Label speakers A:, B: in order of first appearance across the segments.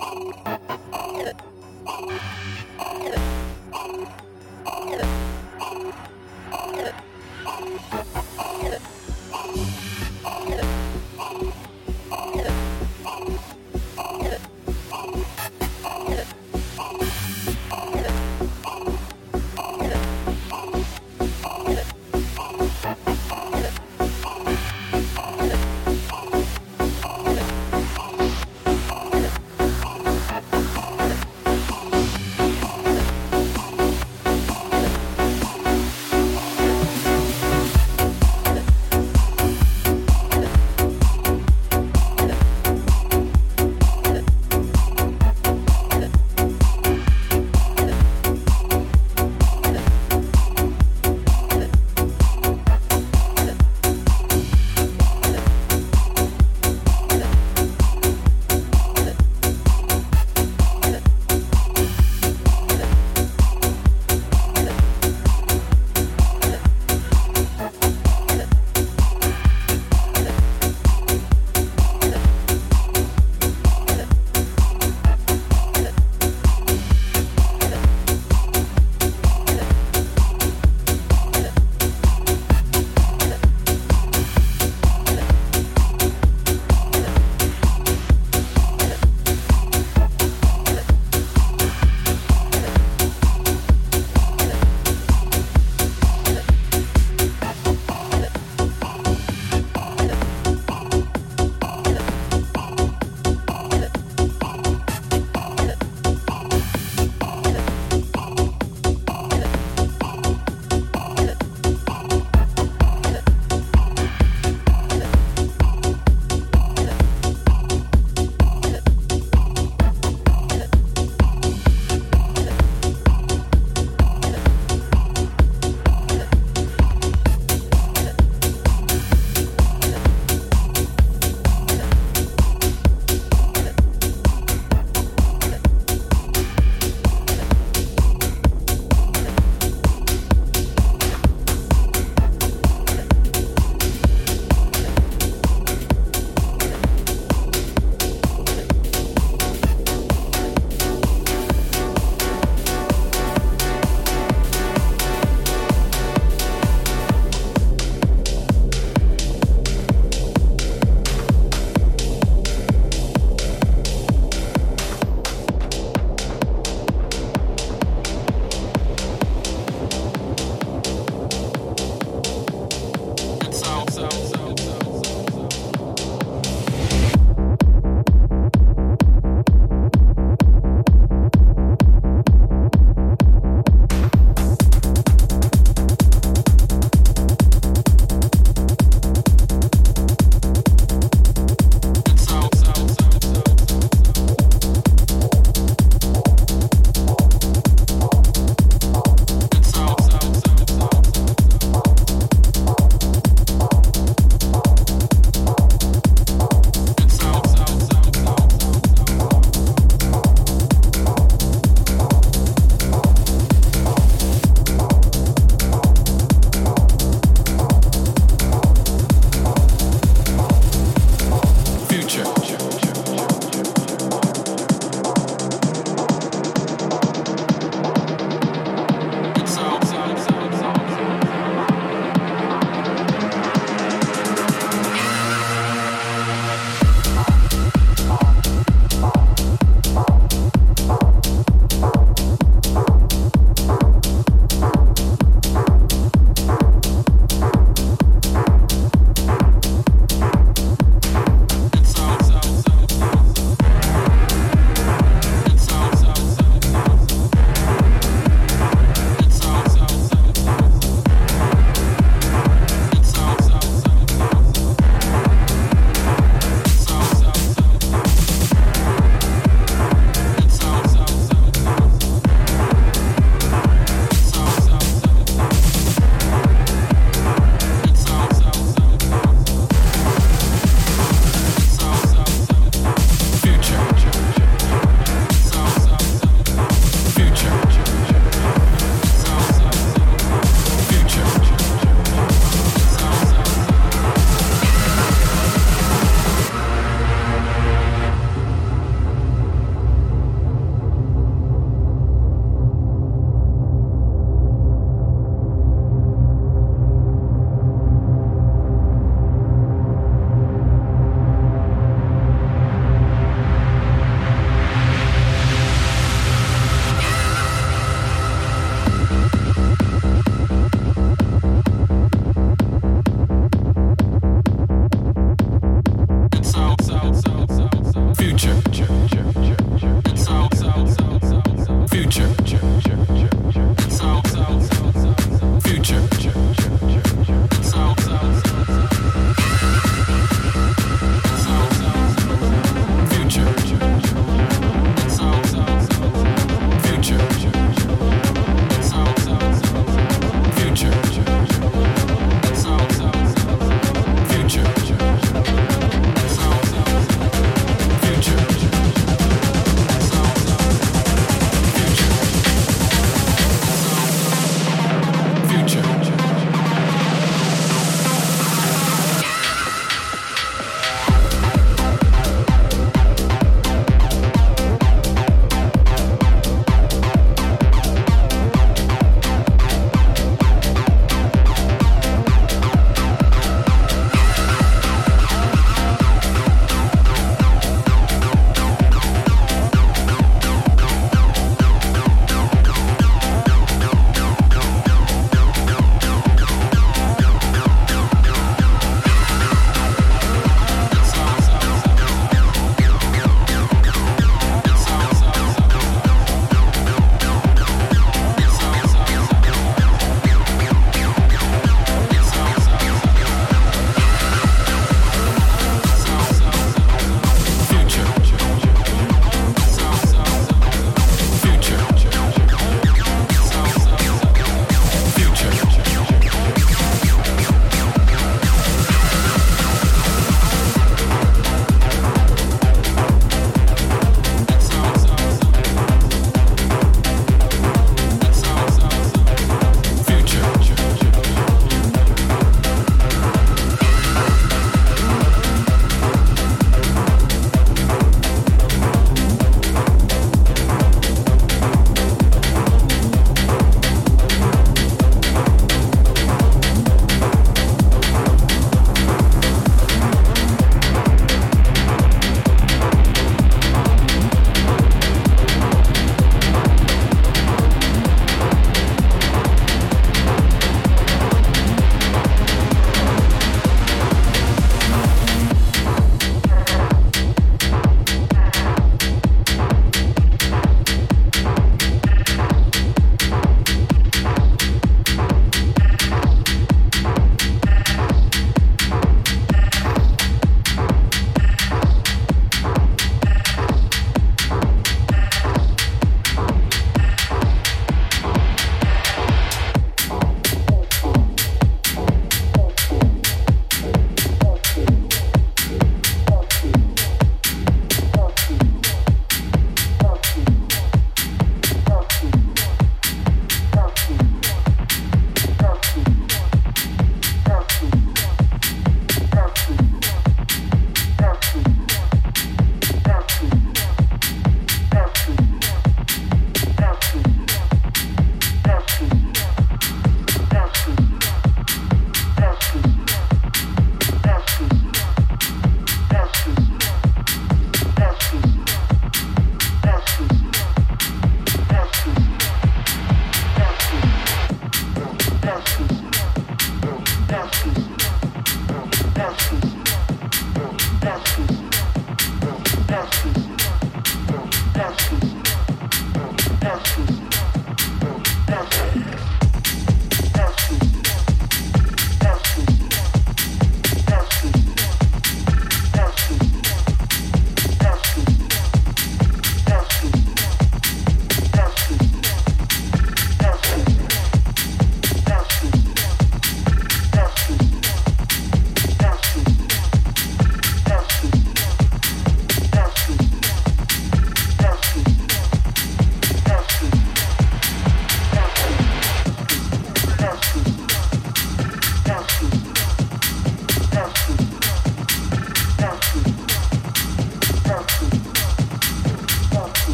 A: Thank you.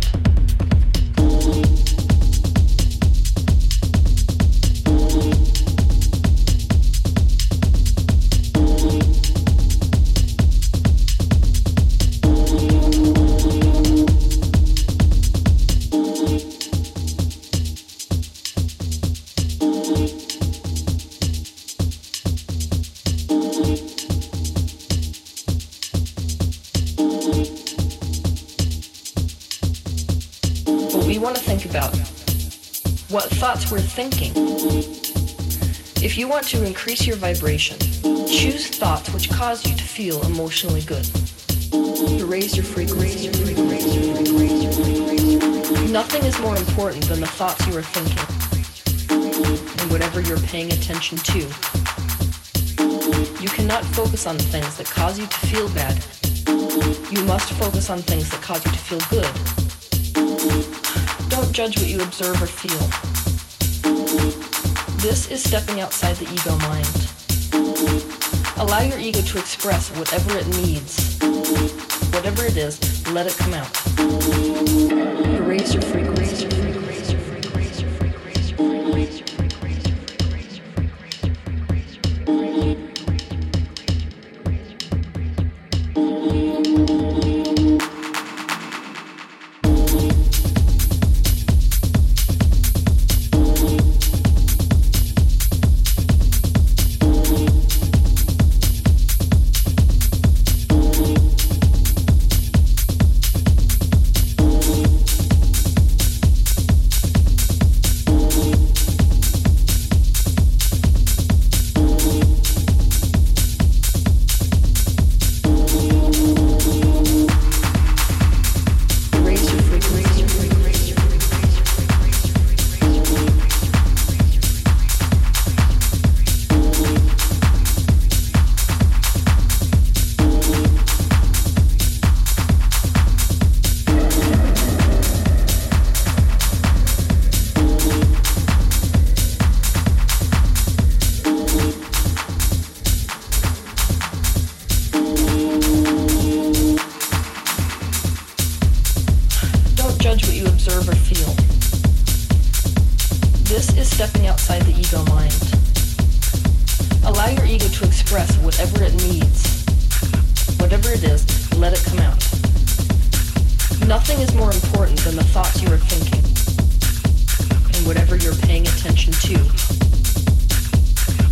B: To increase your vibration, choose thoughts which cause you to feel emotionally good. To raise your frequency. Nothing is more important than the thoughts you are thinking and whatever you're paying attention to. You cannot focus on things that cause you to feel bad. You must focus on things that cause you to feel good. Don't judge what you observe or feel. This is stepping outside the ego mind. Allow your ego to express whatever it needs. Whatever it is, let it come out. Erase your frequency.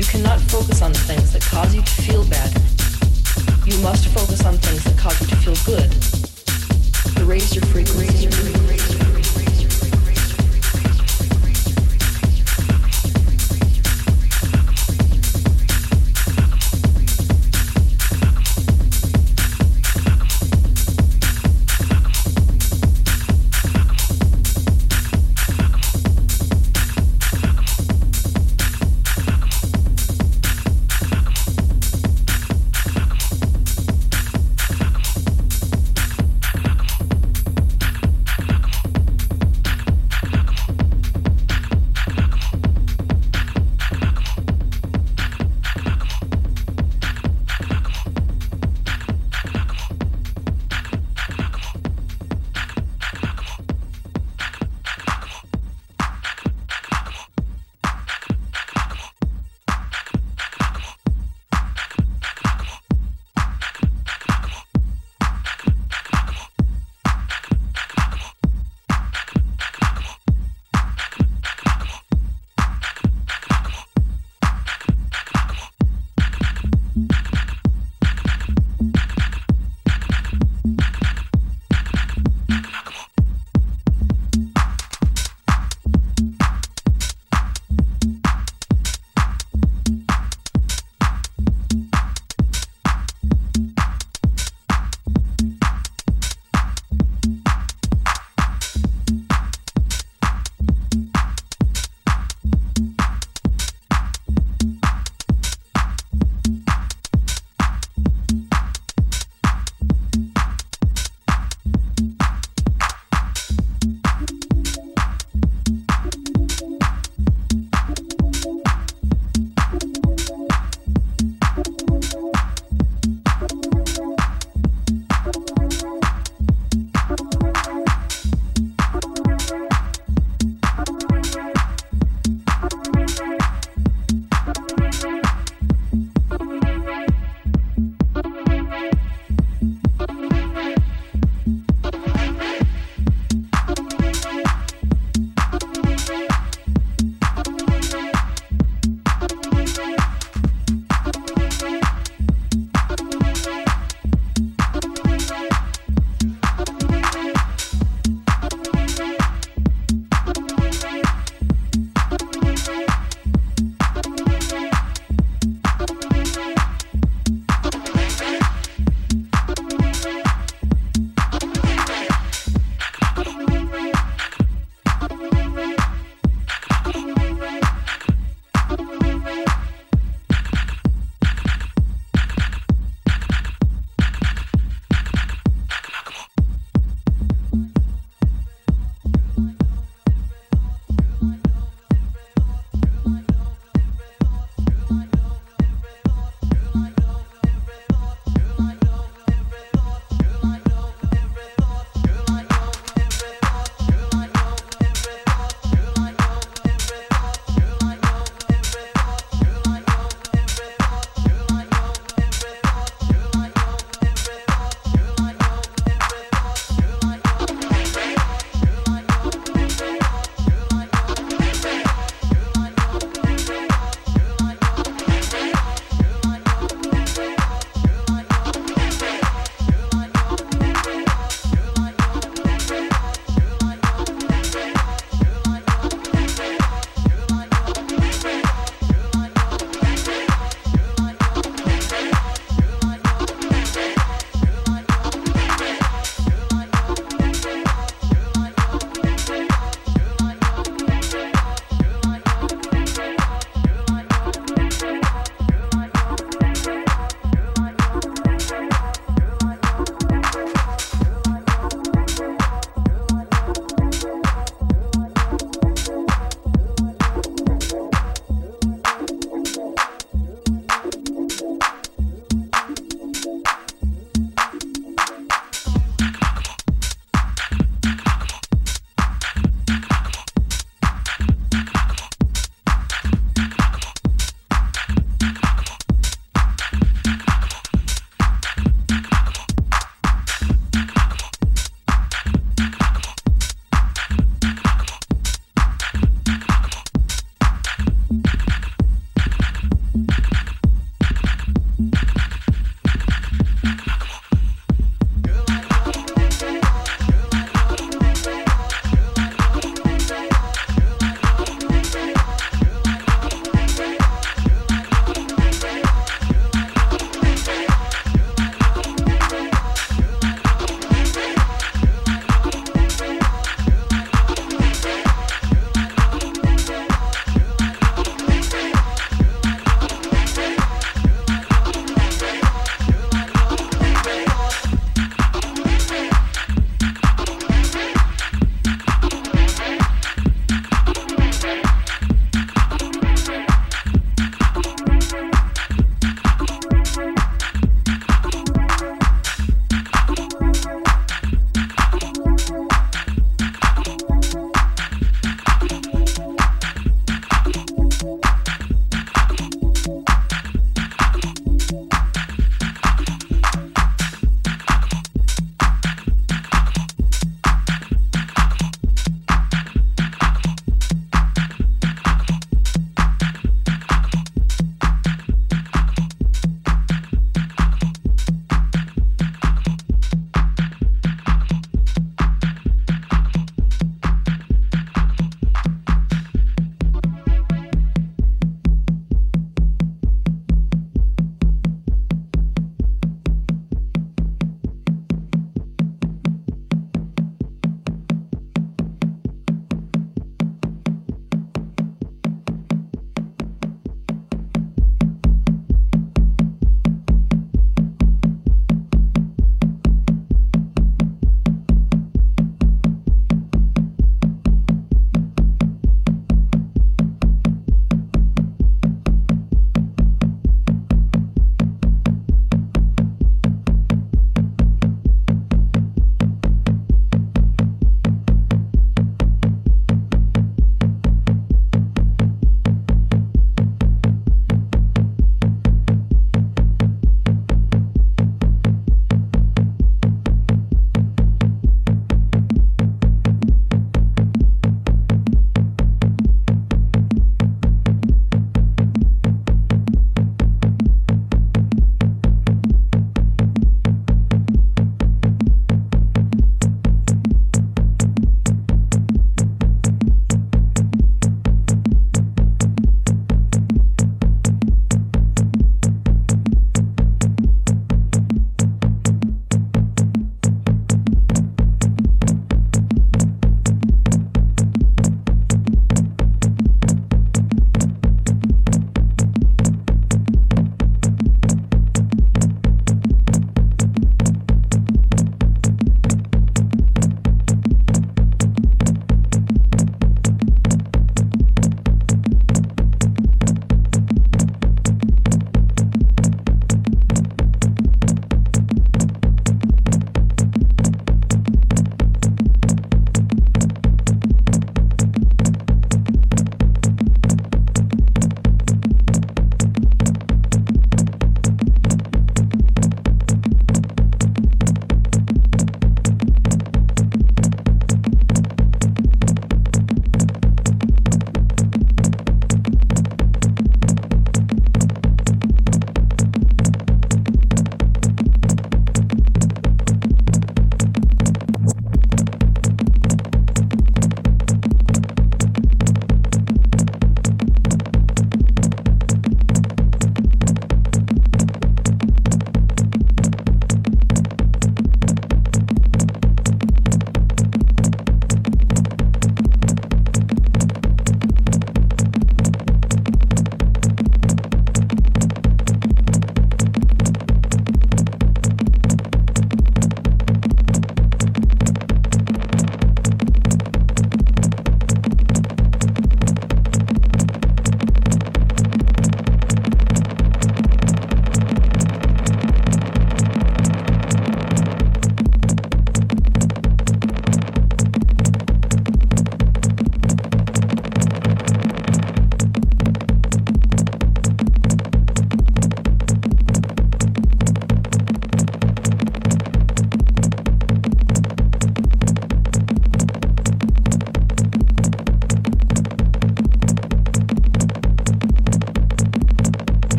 B: You cannot focus on things that cause you to feel bad. You must focus on things that cause you to feel good. To raise your frequency.